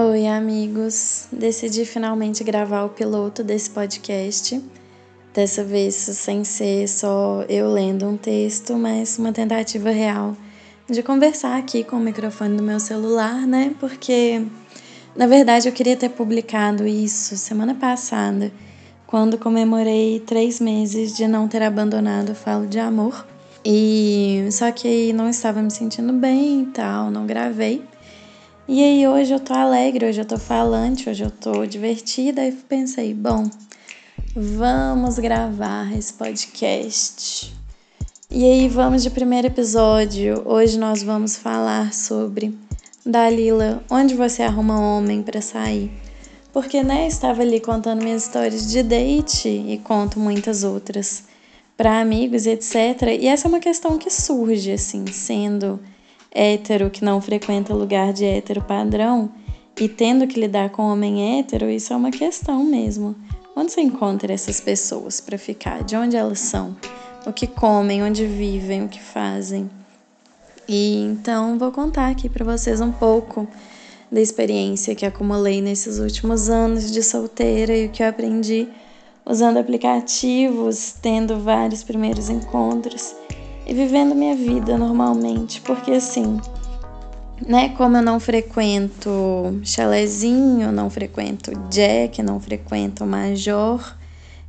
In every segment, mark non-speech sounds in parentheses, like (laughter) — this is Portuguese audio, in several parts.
Oi, amigos. Decidi finalmente gravar o piloto desse podcast. Dessa vez sem ser só eu lendo um texto, mas uma tentativa real de conversar aqui com o microfone do meu celular, né? Porque na verdade eu queria ter publicado isso semana passada, quando comemorei três meses de não ter abandonado o Falo de Amor. E só que não estava me sentindo bem e tal, não gravei. E aí hoje eu tô alegre, hoje eu tô falante, hoje eu tô divertida e pensei, bom, vamos gravar esse podcast. E aí vamos de primeiro episódio. Hoje nós vamos falar sobre Dalila, onde você arruma homem para sair? Porque né, estava ali contando minhas histórias de date e conto muitas outras para amigos etc. E essa é uma questão que surge assim, sendo hétero que não frequenta lugar de hétero padrão e tendo que lidar com homem hétero, isso é uma questão mesmo. Onde você encontra essas pessoas para ficar? De onde elas são? O que comem, onde vivem, o que fazem? E então vou contar aqui para vocês um pouco da experiência que acumulei nesses últimos anos de solteira e o que eu aprendi usando aplicativos, tendo vários primeiros encontros e vivendo minha vida normalmente, porque assim, né, como eu não frequento chalezinho, não frequento jack, não frequento major,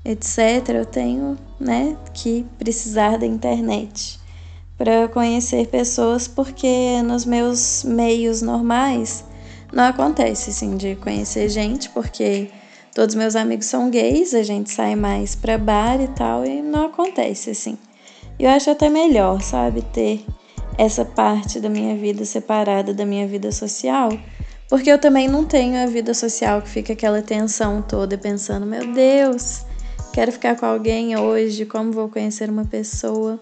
etc, eu tenho, né, que precisar da internet para conhecer pessoas, porque nos meus meios normais não acontece assim de conhecer gente, porque todos meus amigos são gays, a gente sai mais para bar e tal e não acontece assim. Eu acho até melhor, sabe, ter essa parte da minha vida separada da minha vida social, porque eu também não tenho a vida social que fica aquela tensão toda pensando, meu Deus, quero ficar com alguém hoje, como vou conhecer uma pessoa.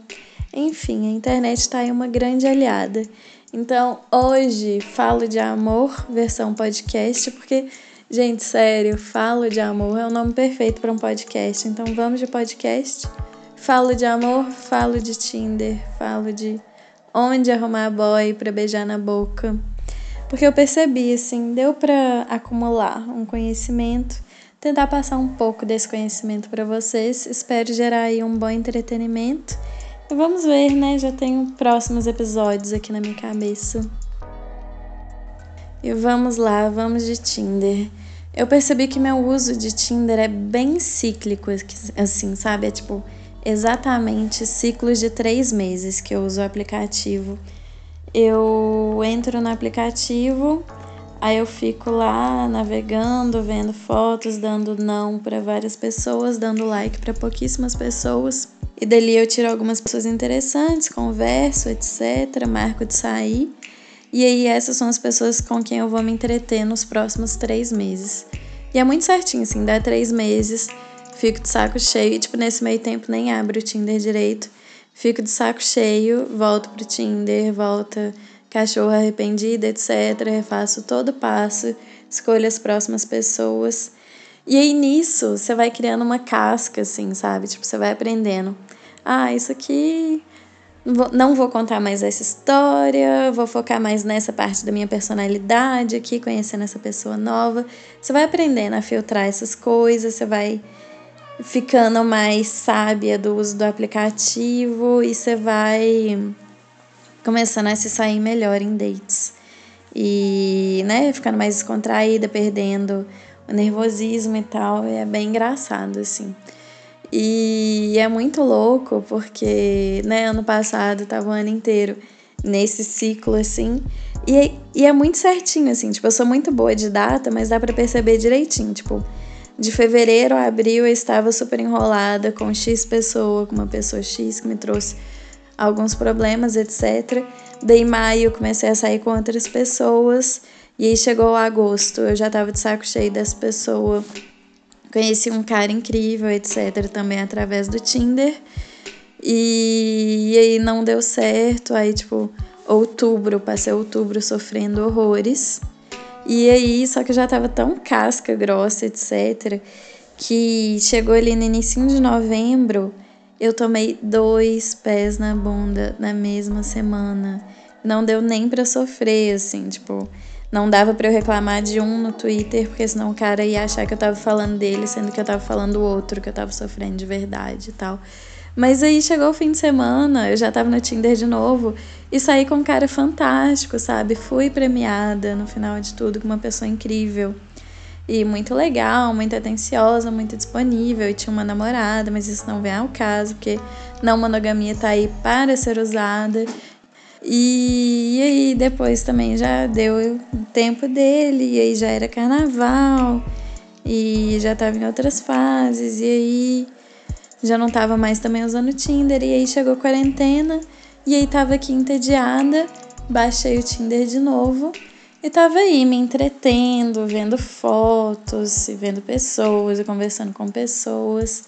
Enfim, a internet está aí uma grande aliada. Então, hoje falo de amor, versão podcast, porque, gente, sério, falo de amor é o nome perfeito para um podcast. Então, vamos de podcast. Falo de amor, falo de Tinder, falo de onde arrumar boy para beijar na boca. Porque eu percebi, assim, deu para acumular um conhecimento, tentar passar um pouco desse conhecimento para vocês. Espero gerar aí um bom entretenimento. E vamos ver, né? Já tenho próximos episódios aqui na minha cabeça. E vamos lá, vamos de Tinder. Eu percebi que meu uso de Tinder é bem cíclico, assim, sabe? É tipo, exatamente ciclos de três meses que eu uso o aplicativo. Eu entro no aplicativo, aí eu fico lá navegando, vendo fotos, dando não para várias pessoas, dando like para pouquíssimas pessoas. E dali eu tiro algumas pessoas interessantes, converso, etc. Marco de sair. E aí essas são as pessoas com quem eu vou me entreter nos próximos três meses. E é muito certinho, assim, dá três meses fico de saco cheio tipo, nesse meio tempo nem abro o Tinder direito. Fico de saco cheio, volto pro Tinder, volta cachorro arrependida, etc. Refaço todo passo, escolho as próximas pessoas. E aí nisso você vai criando uma casca, assim, sabe? Tipo, você vai aprendendo. Ah, isso aqui. Não vou contar mais essa história, vou focar mais nessa parte da minha personalidade aqui, conhecendo essa pessoa nova. Você vai aprendendo a filtrar essas coisas, você vai ficando mais sábia do uso do aplicativo e você vai começando a se sair melhor em dates. E, né, ficando mais descontraída, perdendo o nervosismo e tal, é bem engraçado, assim. E é muito louco porque, né, ano passado tava o ano inteiro nesse ciclo, assim, e, e é muito certinho, assim, tipo, eu sou muito boa de data, mas dá para perceber direitinho, tipo, de fevereiro a abril eu estava super enrolada com X pessoa, com uma pessoa X que me trouxe alguns problemas, etc. Daí maio comecei a sair com outras pessoas e aí chegou agosto, eu já estava de saco cheio dessa pessoa. Conheci um cara incrível, etc, também através do Tinder. E, e aí não deu certo, aí tipo, outubro, passei outubro sofrendo horrores. E aí, só que eu já tava tão casca grossa, etc., que chegou ali no início de novembro, eu tomei dois pés na bunda na mesma semana. Não deu nem para sofrer, assim, tipo, Não dava para eu reclamar de um no Twitter, porque senão o cara ia achar que eu tava falando dele, sendo que eu tava falando do outro, que eu tava sofrendo de verdade e tal. Mas aí chegou o fim de semana, eu já tava no Tinder de novo e saí com um cara fantástico, sabe? Fui premiada no final de tudo com uma pessoa incrível. E muito legal, muito atenciosa, muito disponível. E tinha uma namorada, mas isso não vem ao caso, porque não monogamia tá aí para ser usada. E, e aí depois também já deu o tempo dele, e aí já era carnaval, e já tava em outras fases, e aí já não tava mais também usando o Tinder, e aí chegou a quarentena, e aí tava aqui entediada, baixei o Tinder de novo e tava aí me entretendo, vendo fotos, vendo pessoas, e conversando com pessoas.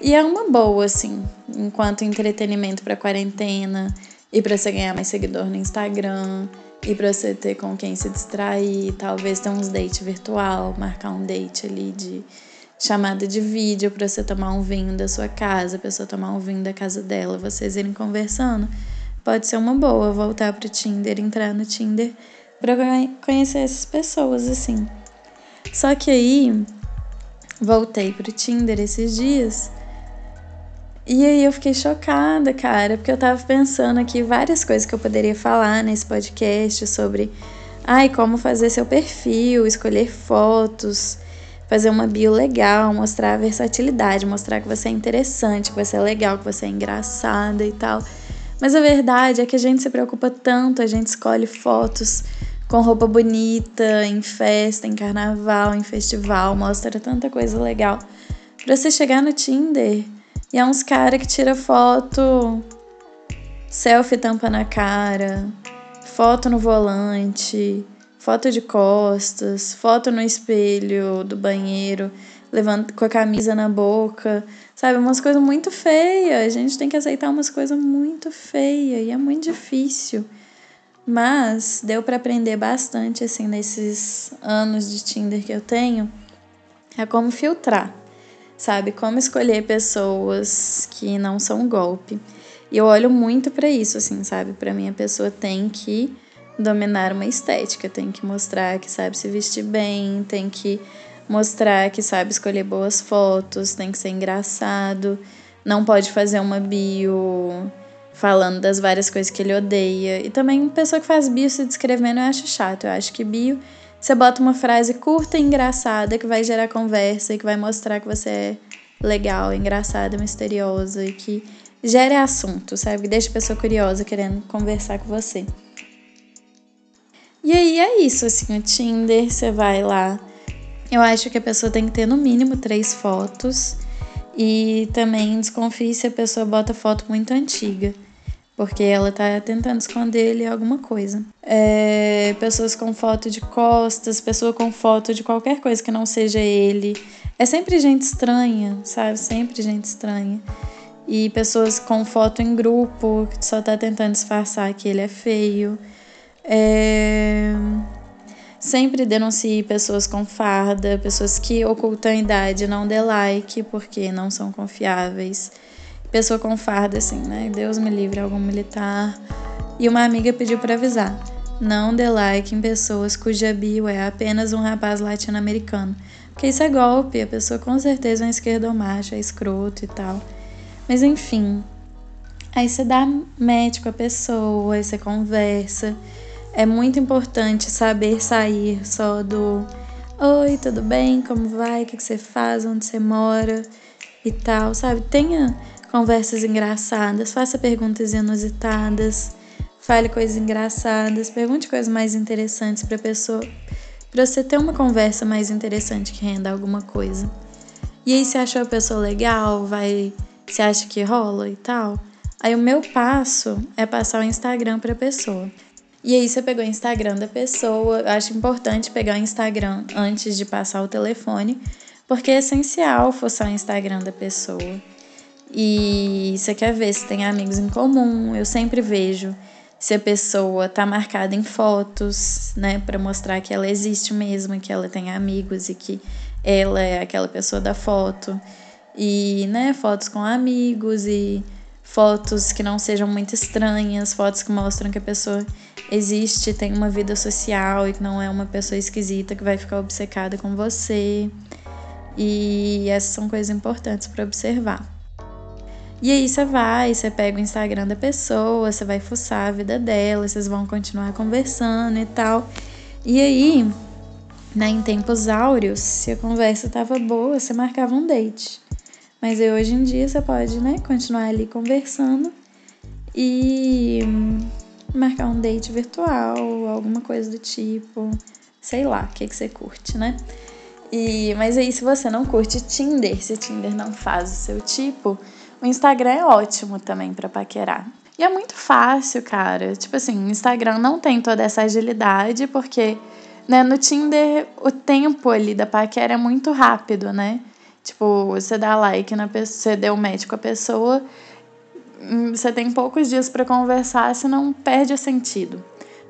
E é uma boa, assim, enquanto entretenimento para quarentena e para você ganhar mais seguidor no Instagram, e para você ter com quem se distrair, talvez ter uns date virtual, marcar um date ali de chamada de vídeo para você tomar um vinho da sua casa, a pessoa tomar um vinho da casa dela, vocês irem conversando. Pode ser uma boa voltar pro Tinder, entrar no Tinder para conhecer essas pessoas assim. Só que aí voltei pro Tinder esses dias e aí eu fiquei chocada, cara, porque eu tava pensando aqui várias coisas que eu poderia falar nesse podcast sobre ai, como fazer seu perfil, escolher fotos, fazer uma bio legal, mostrar a versatilidade, mostrar que você é interessante, que você é legal, que você é engraçada e tal. Mas a verdade é que a gente se preocupa tanto, a gente escolhe fotos com roupa bonita, em festa, em carnaval, em festival, mostra tanta coisa legal. Pra você chegar no Tinder e é uns cara que tira foto, selfie tampa na cara, foto no volante, foto de costas, foto no espelho do banheiro, levando com a camisa na boca, sabe? Umas coisas muito feias. A gente tem que aceitar umas coisas muito feias e é muito difícil. Mas deu para aprender bastante assim nesses anos de Tinder que eu tenho, é como filtrar sabe? Como escolher pessoas que não são golpe. E eu olho muito para isso, assim, sabe? Para mim, a pessoa tem que dominar uma estética, tem que mostrar que sabe se vestir bem, tem que mostrar que sabe escolher boas fotos, tem que ser engraçado, não pode fazer uma bio falando das várias coisas que ele odeia. E também pessoa que faz bio se descrevendo eu acho chato. Eu acho que bio você bota uma frase curta e engraçada que vai gerar conversa e que vai mostrar que você é legal, engraçada, misteriosa e que gere assunto, sabe? Deixa a pessoa curiosa querendo conversar com você. E aí é isso, assim, o Tinder, você vai lá. Eu acho que a pessoa tem que ter no mínimo três fotos. E também desconfie se a pessoa bota foto muito antiga porque ela tá tentando esconder ele alguma coisa. É, pessoas com foto de costas, pessoa com foto de qualquer coisa que não seja ele. É sempre gente estranha, sabe? Sempre gente estranha. E pessoas com foto em grupo, que só tá tentando disfarçar que ele é feio. É... Sempre denuncie pessoas com farda, pessoas que ocultam idade, não dê like porque não são confiáveis pessoa com farda, assim, né? Deus me livre, algum militar. E uma amiga pediu para avisar: não dê like em pessoas cuja bio é apenas um rapaz latino-americano. Porque isso é golpe, a pessoa com certeza é um esquerdomacho, é escroto e tal. Mas enfim, aí você dá médico à pessoa, aí você conversa. É muito importante saber sair só do Oi, tudo bem? Como vai? O que você faz? Onde você mora? E tal, sabe? Tenha conversas engraçadas, faça perguntas inusitadas, fale coisas engraçadas, pergunte coisas mais interessantes para pessoa, para você ter uma conversa mais interessante que renda alguma coisa. E aí, se achou a pessoa legal, vai, se acha que rola e tal. Aí o meu passo é passar o Instagram para a pessoa. E aí você pegou o Instagram da pessoa, eu acho importante pegar o Instagram antes de passar o telefone, porque é essencial forçar o Instagram da pessoa e você quer ver se tem amigos em comum. Eu sempre vejo se a pessoa tá marcada em fotos, né, para mostrar que ela existe mesmo, que ela tem amigos e que ela é aquela pessoa da foto. E, né, fotos com amigos e fotos que não sejam muito estranhas, fotos que mostram que a pessoa existe, tem uma vida social e que não é uma pessoa esquisita que vai ficar obcecada com você. E essas são coisas importantes para observar. E aí você vai, você pega o Instagram da pessoa, você vai fuçar a vida dela, vocês vão continuar conversando e tal. E aí, né, em tempos áureos, se a conversa tava boa, você marcava um date. Mas aí, hoje em dia você pode, né, continuar ali conversando e marcar um date virtual, alguma coisa do tipo, sei lá, o que, que você curte, né? E, mas aí, se você não curte Tinder, se Tinder não faz o seu tipo, o Instagram é ótimo também para paquerar. E é muito fácil, cara. Tipo assim, o Instagram não tem toda essa agilidade, porque né, no Tinder o tempo ali da paquera é muito rápido, né? Tipo, você dá like na pessoa, você deu match com a pessoa, hum, você tem poucos dias para conversar, senão perde o sentido.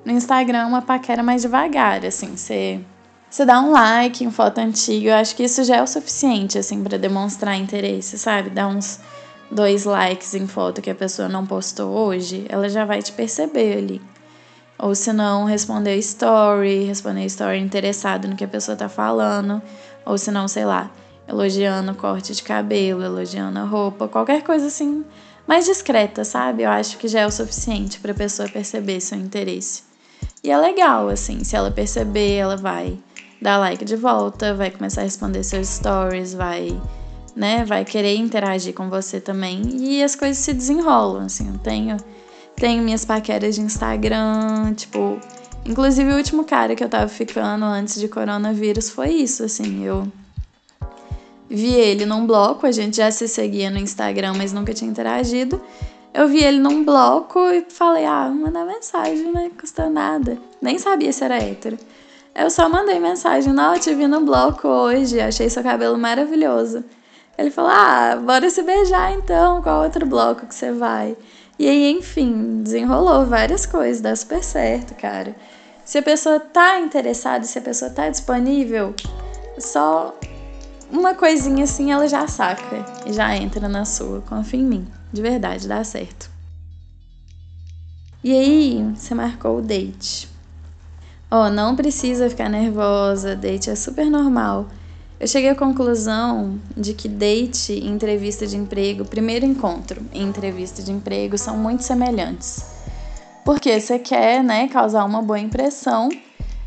No Instagram, uma paquera mais devagar, assim, você você dá um like em foto antiga, eu acho que isso já é o suficiente, assim, para demonstrar interesse, sabe? Dar uns dois likes em foto que a pessoa não postou hoje, ela já vai te perceber ali. Ou se não, responder story, responder story interessado no que a pessoa tá falando. Ou se não, sei lá, elogiando corte de cabelo, elogiando a roupa, qualquer coisa assim mais discreta, sabe? Eu acho que já é o suficiente para a pessoa perceber seu interesse. E é legal, assim, se ela perceber, ela vai dar like de volta, vai começar a responder seus stories, vai, né, vai querer interagir com você também e as coisas se desenrolam, assim. Eu tenho tenho minhas paqueras de Instagram, tipo, inclusive o último cara que eu tava ficando antes de coronavírus foi isso, assim, eu vi ele num bloco, a gente já se seguia no Instagram, mas nunca tinha interagido. Eu vi ele num bloco e falei, ah, mandar mensagem, né, custa nada. Nem sabia se era hétero. Eu só mandei mensagem, não, eu te vi no bloco hoje, achei seu cabelo maravilhoso. Ele falou, ah, bora se beijar então, qual outro bloco que você vai? E aí, enfim, desenrolou várias coisas, dá super certo, cara. Se a pessoa tá interessada, se a pessoa tá disponível, só uma coisinha assim ela já saca e já entra na sua. Confia em mim, de verdade, dá certo. E aí, você marcou o date. Ó, oh, não precisa ficar nervosa, date é super normal. Eu cheguei à conclusão de que date e entrevista de emprego, primeiro encontro e entrevista de emprego são muito semelhantes. Porque você quer, né, causar uma boa impressão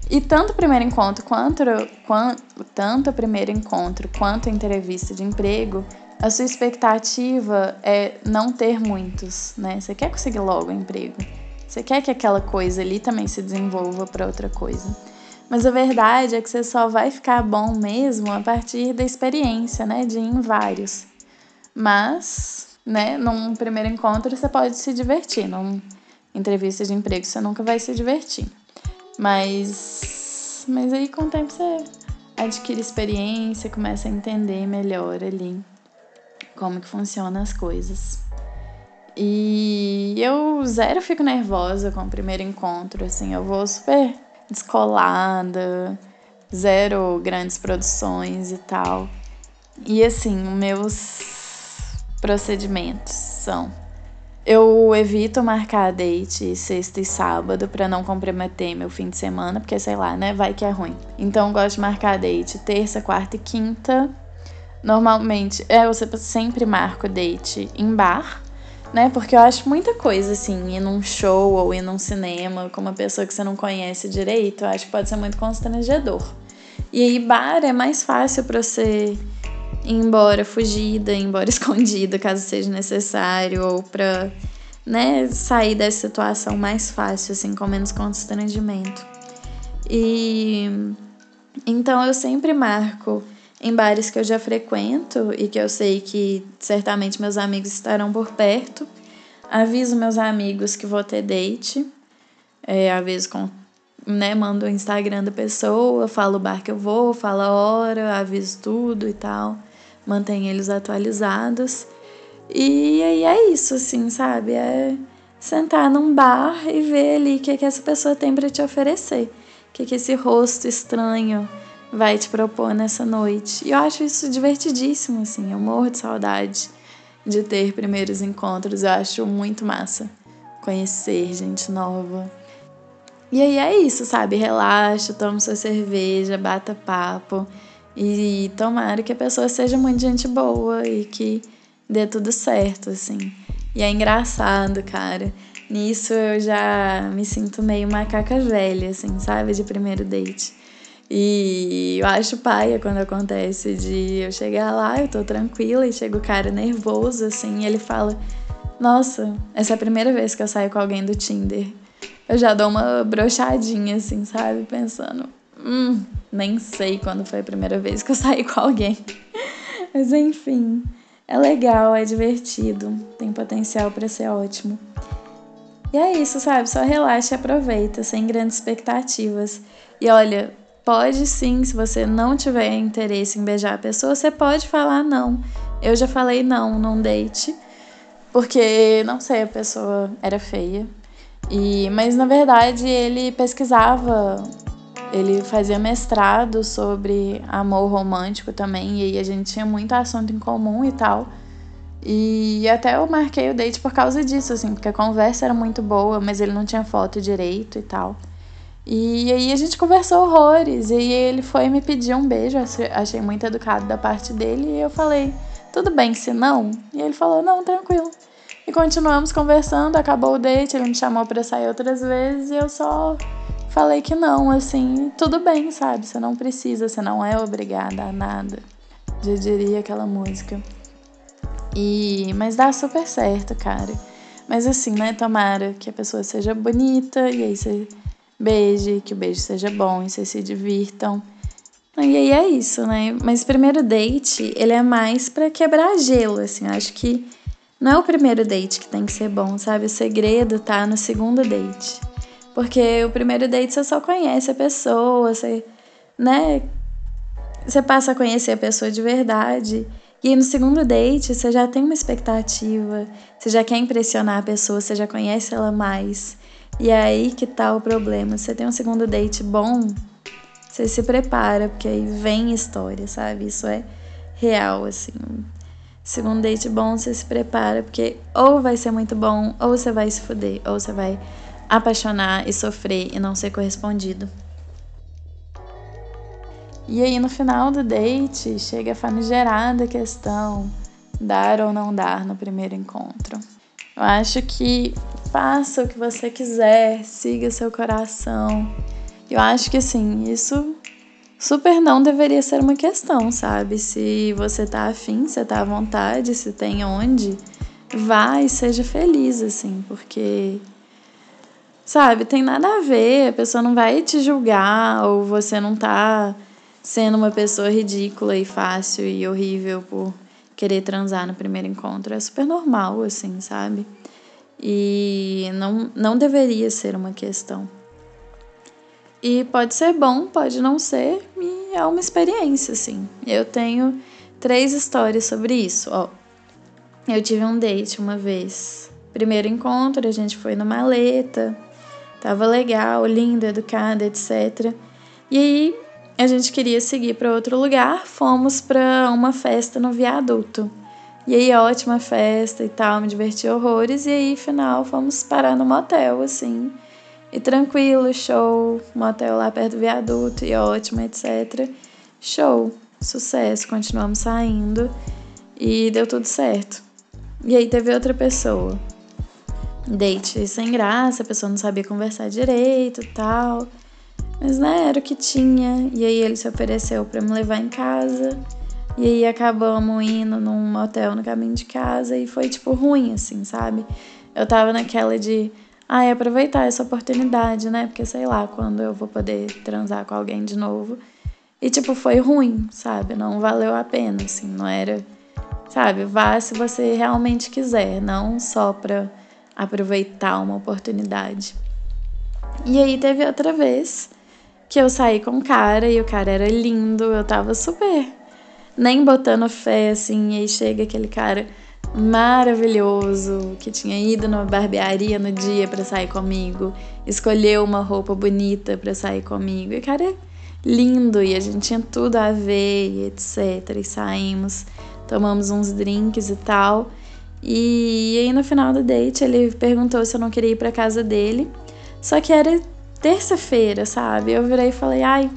e tanto o primeiro encontro quanto, quanto tanto o primeiro encontro quanto a entrevista de emprego, a sua expectativa é não ter muitos, né? Você quer conseguir logo o emprego. Você quer que aquela coisa ali também se desenvolva para outra coisa. Mas a verdade é que você só vai ficar bom mesmo a partir da experiência, né, de ir em vários. Mas, né, num primeiro encontro você pode se divertir, numa entrevista de emprego você nunca vai se divertir. Mas mas aí com o tempo você adquire experiência, começa a entender melhor ali como que funcionam as coisas. E eu zero fico nervosa com o primeiro encontro, assim, eu vou super descolada, zero grandes produções e tal. E assim, meus procedimentos são eu evito marcar date sexta e sábado para não comprometer meu fim de semana, porque sei lá, né, vai que é ruim. Então eu gosto de marcar date terça, quarta e quinta. Normalmente, é, eu sempre marco date em bar, né? Porque eu acho muita coisa, assim, ir num show ou ir num cinema com uma pessoa que você não conhece direito, eu acho que pode ser muito constrangedor. E aí, bar é mais fácil pra você embora fugida, embora (laughs) escondida, caso seja necessário, ou pra, né, sair dessa situação mais fácil, assim, com menos constrangimento. E então eu sempre marco em bares que eu já frequento e que eu sei que certamente meus amigos estarão por perto. Aviso meus amigos que vou ter date. É, aviso com. Né, mando o Instagram da pessoa, falo o bar que eu vou, falo a hora, aviso tudo e tal. Mantenho eles atualizados. E aí é isso, assim, sabe? É sentar num bar e ver ali o que, que essa pessoa tem para te oferecer. O que, que esse rosto estranho vai te propor nessa noite. E eu acho isso divertidíssimo, assim, eu morro de saudade. de ter primeiros encontros. Eu acho muito massa conhecer gente nova. E aí é isso, sabe? Relaxa, toma sua cerveja, bata papo. E tomara que a pessoa seja muito gente boa e que dê tudo certo, assim. E é engraçado, cara. Nisso eu já me sinto meio macaca velha, assim, sabe? De primeiro date. E eu acho paia quando acontece de eu chegar lá, eu tô tranquila e chega o cara nervoso, assim, e ele fala: Nossa, essa é a primeira vez que eu saio com alguém do Tinder. Eu já dou uma brochadinha, assim, sabe? Pensando: Hum, nem sei quando foi a primeira vez que eu saí com alguém. (laughs) Mas enfim, é legal, é divertido, tem potencial para ser ótimo. E é isso, sabe? Só relaxa e aproveita, sem grandes expectativas. E olha, pode sim, se você não tiver interesse em beijar a pessoa, você pode falar não. Eu já falei não num date, porque não sei, a pessoa era feia. E mas na verdade ele pesquisava, ele fazia mestrado sobre amor romântico também, e aí a gente tinha muito assunto em comum e tal. E até eu marquei o date por causa disso, assim, porque a conversa era muito boa, mas ele não tinha foto direito e tal. E aí a gente conversou horrores. E ele foi me pedir um beijo. Achei muito educado da parte dele. E eu falei, tudo bem, se não? E ele falou, não, tranquilo. E continuamos conversando, acabou o date, ele me chamou para sair outras vezes e eu só falei que não, assim, tudo bem, sabe? Você não precisa, você não é obrigada a nada. Já diria aquela música. E mas dá super certo, cara. Mas assim, né, tomara que a pessoa seja bonita e aí você beije, que o beijo seja bom e vocês se divirtam. E aí é isso, né? Mas primeiro date, ele é mais para quebrar gelo, assim. Acho que não é o primeiro date que tem que ser bom, sabe? O segredo tá no segundo date. Porque o primeiro date você só conhece a pessoa, você, né? Você passa a conhecer a pessoa de verdade. E no segundo date você já tem uma expectativa, você já quer impressionar a pessoa, você já conhece ela mais. E é aí que tá o problema. Você tem um segundo date bom, você se prepara, porque aí vem história, sabe? Isso é real, assim. Segundo date bom, você se prepara, porque ou vai ser muito bom, ou você vai se fuder, ou você vai apaixonar e sofrer e não ser correspondido. E aí no final do date chega a famigerada questão: dar ou não dar no primeiro encontro. Eu acho que faça o que você quiser, siga seu coração. Eu acho que assim, isso super não deveria ser uma questão, sabe? Se você tá afim, você tá à vontade, se tem onde, vá e seja feliz, assim, porque. Sabe, tem nada a ver, a pessoa não vai te julgar, ou você não tá sendo uma pessoa ridícula e fácil e horrível por querer transar no primeiro encontro é super normal, assim, sabe? E não, não deveria ser uma questão. E pode ser bom, pode não ser, e é uma experiência, assim. Eu tenho três histórias sobre isso, ó. Eu tive um date uma vez. Primeiro encontro, a gente foi no maleta, tava legal, lindo, educada, etc. E aí a gente queria seguir para outro lugar, fomos para uma festa no viaduto. E aí, ótima festa e tal, me diverti horrores. E aí, final, fomos parar no motel, assim. E tranquilo, show, motel lá perto do viaduto, e ótimo, etc. Show, sucesso, continuamos saindo e deu tudo certo. E aí teve outra pessoa. Date sem graça, a pessoa não sabia conversar direito tal. Mas né, era o que tinha. E aí ele se ofereceu para me levar em casa. E aí acabamos indo num motel no caminho de casa e foi tipo ruim, assim, sabe? Eu tava naquela de, ai, ah, aproveitar essa oportunidade, né? Porque sei lá quando eu vou poder transar com alguém de novo. E tipo, foi ruim, sabe? Não valeu a pena, assim, não era. Sabe? Vá se você realmente quiser, não só pra aproveitar uma oportunidade. E aí teve outra vez que eu saí com o cara e o cara era lindo, eu tava super nem botando fé assim, e aí chega aquele cara maravilhoso que tinha ido numa barbearia no dia para sair comigo, escolheu uma roupa bonita para sair comigo. E o cara é lindo e a gente tinha tudo a ver e etc. E saímos, tomamos uns drinks e tal. E aí no final do date ele perguntou se eu não queria ir pra casa dele. Só que era terça-feira, sabe? Eu virei e falei, ai,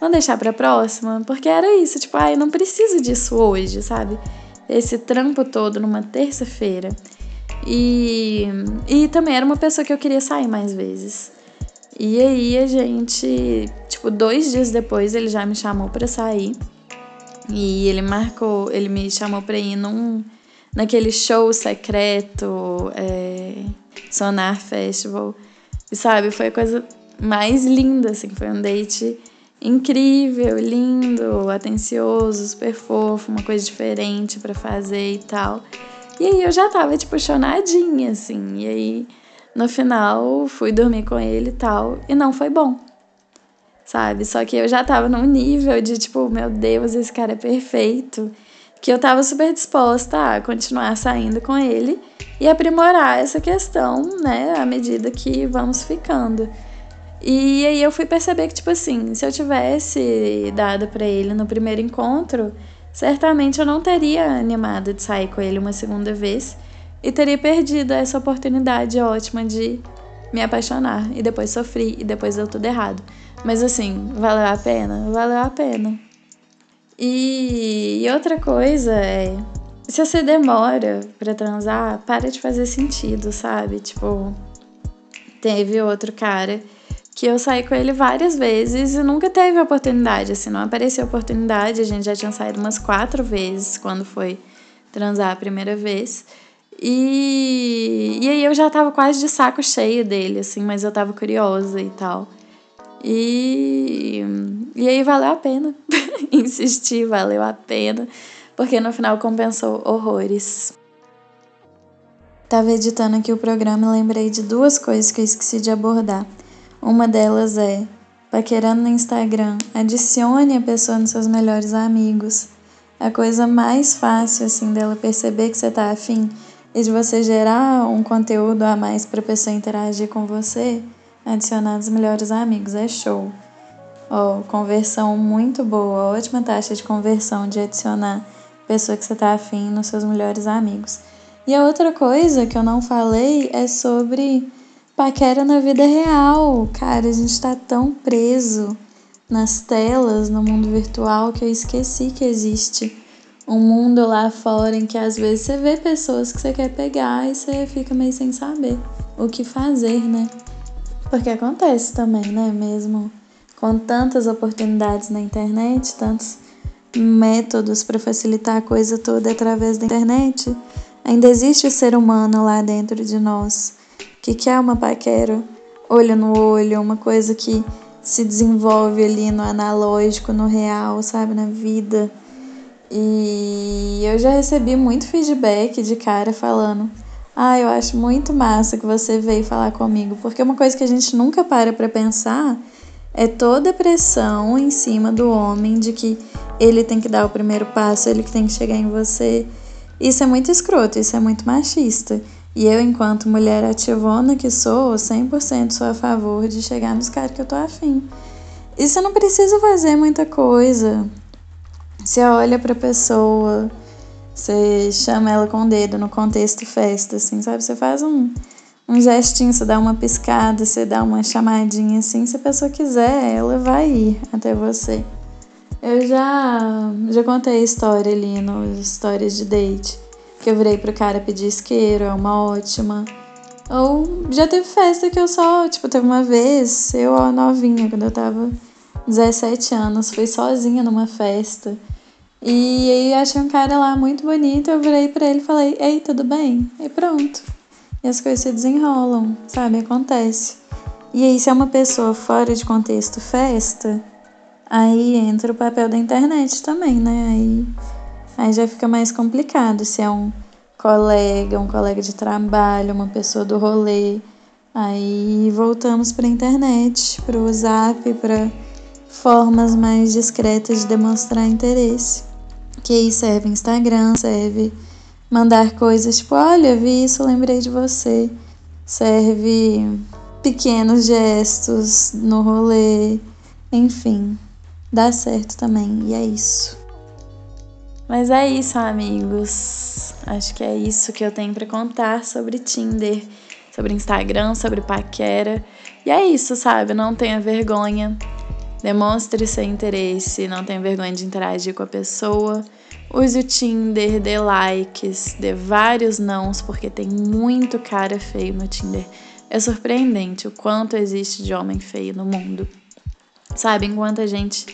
vamos deixar pra próxima? Porque era isso, tipo, ai, não preciso disso hoje, sabe? Esse trampo todo numa terça-feira. E, e também era uma pessoa que eu queria sair mais vezes. E aí a gente, tipo, dois dias depois ele já me chamou pra sair. E ele marcou, ele me chamou pra ir num, naquele show secreto, é, Sonar Festival. E sabe, foi a coisa mais linda, assim, foi um date incrível, lindo, atencioso, super fofo, uma coisa diferente para fazer e tal. E aí eu já tava, tipo, chonadinha, assim. E aí, no final, fui dormir com ele e tal. E não foi bom. Sabe? Só que eu já tava num nível de, tipo, meu Deus, esse cara é perfeito. Que eu tava super disposta a continuar saindo com ele e aprimorar essa questão, né, à medida que vamos ficando. E aí eu fui perceber que, tipo assim, se eu tivesse dado para ele no primeiro encontro, certamente eu não teria animado de sair com ele uma segunda vez e teria perdido essa oportunidade ótima de me apaixonar. E depois sofri, e depois deu tudo errado. Mas assim, valeu a pena? Valeu a pena. E, e outra coisa é. Se você demora para transar, para de fazer sentido, sabe? Tipo, teve outro cara que eu saí com ele várias vezes e nunca teve oportunidade, assim, não apareceu oportunidade. A gente já tinha saído umas quatro vezes quando foi transar a primeira vez. E, e aí eu já tava quase de saco cheio dele, assim, mas eu tava curiosa e tal. E, e aí valeu a pena (laughs) insistir, valeu a pena, porque no final compensou horrores. Tava editando aqui o programa e lembrei de duas coisas que eu esqueci de abordar. Uma delas é: paquerando no Instagram, adicione a pessoa nos seus melhores amigos. A coisa mais fácil assim dela perceber que você tá afim e de você gerar um conteúdo a mais para a pessoa interagir com você, adicionar os melhores amigos é show. Ó, oh, conversão muito boa, ótima taxa de conversão de adicionar pessoa que você tá afim nos seus melhores amigos. E a outra coisa que eu não falei é sobre Paquera na vida real. Cara, a gente tá tão preso nas telas, no mundo virtual, que eu esqueci que existe um mundo lá fora em que às vezes você vê pessoas que você quer pegar e você fica meio sem saber o que fazer, né? Porque acontece também, né? Mesmo com tantas oportunidades na internet, tantos métodos para facilitar a coisa toda através da internet, ainda existe o ser humano lá dentro de nós que, que é uma paquera olho no olho, uma coisa que se desenvolve ali no analógico, no real, sabe, na vida. E eu já recebi muito feedback de cara falando: "Ah, eu acho muito massa que você veio falar comigo", porque uma coisa que a gente nunca para para pensar é toda a pressão em cima do homem de que ele tem que dar o primeiro passo, ele que tem que chegar em você. Isso é muito escroto, isso é muito machista. E eu, enquanto mulher ativona que sou, 100% sou a favor de chegar nos caras que eu tô afim. E você não precisa fazer muita coisa. Você olha pra pessoa, você chama ela com o dedo no contexto festa, assim, sabe? Você faz um, um gestinho, você dá uma piscada, você dá uma chamadinha assim. Se a pessoa quiser, ela vai ir até você. Eu já, já contei a história ali nos stories de date que eu virei pro cara pedir isqueiro, é uma ótima. Ou já teve festa que eu só, tipo, teve uma vez, eu novinha, quando eu tava 17 anos, fui sozinha numa festa. E aí achei um cara lá muito bonito, eu virei pra ele e falei, ei, tudo bem? E pronto. E as coisas se desenrolam, sabe? Acontece. E aí, se é uma pessoa fora de contexto festa, aí entra o papel da internet também, né? Aí Aí já fica mais complicado se é um colega, um colega de trabalho, uma pessoa do rolê. Aí voltamos para a internet, para o WhatsApp, para formas mais discretas de demonstrar interesse. Que aí serve Instagram, serve mandar coisas tipo, olha, vi isso, lembrei de você. Serve pequenos gestos no rolê, enfim, dá certo também, e é isso. Mas é isso, amigos. Acho que é isso que eu tenho para contar sobre Tinder, sobre Instagram, sobre paquera. E é isso, sabe? Não tenha vergonha. Demonstre seu interesse, não tenha vergonha de interagir com a pessoa. Use o Tinder, dê likes, dê vários nãos, porque tem muito cara feio no Tinder. É surpreendente o quanto existe de homem feio no mundo. Sabe, enquanto a gente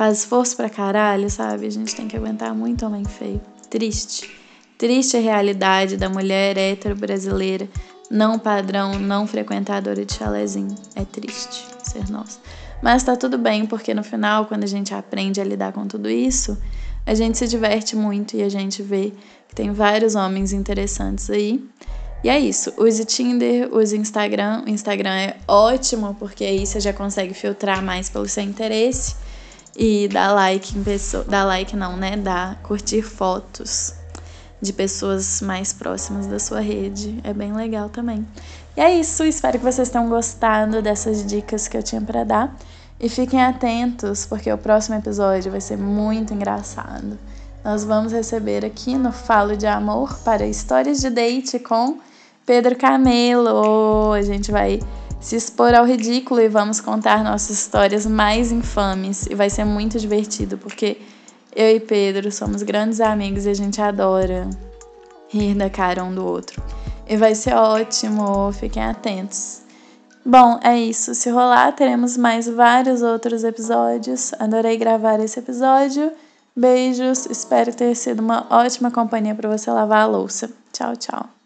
faz esforço pra caralho, sabe? A gente tem que aguentar muito homem feio. Triste. Triste a realidade da mulher hétero brasileira, não padrão, não frequentadora de chalezinho. É triste ser nós. Mas tá tudo bem, porque no final, quando a gente aprende a lidar com tudo isso, a gente se diverte muito e a gente vê que tem vários homens interessantes aí. E é isso. Use Tinder, use Instagram. O Instagram é ótimo porque aí você já consegue filtrar mais pelo seu interesse e dar like em pessoas. Dar like não, né? Dar curtir fotos de pessoas mais próximas da sua rede. É bem legal também. E é isso. Espero que vocês tenham gostado dessas dicas que eu tinha para dar. E fiquem atentos, porque o próximo episódio vai ser muito engraçado. Nós vamos receber aqui no Falo de Amor para histórias de date com Pedro Camelo. A gente vai se expor ao ridículo e vamos contar nossas histórias mais infames. E vai ser muito divertido, porque eu e Pedro somos grandes amigos e a gente adora rir da cara um do outro. E vai ser ótimo, fiquem atentos. Bom, é isso. Se rolar, teremos mais vários outros episódios. Adorei gravar esse episódio. Beijos, espero ter sido uma ótima companhia para você lavar a louça. Tchau, tchau.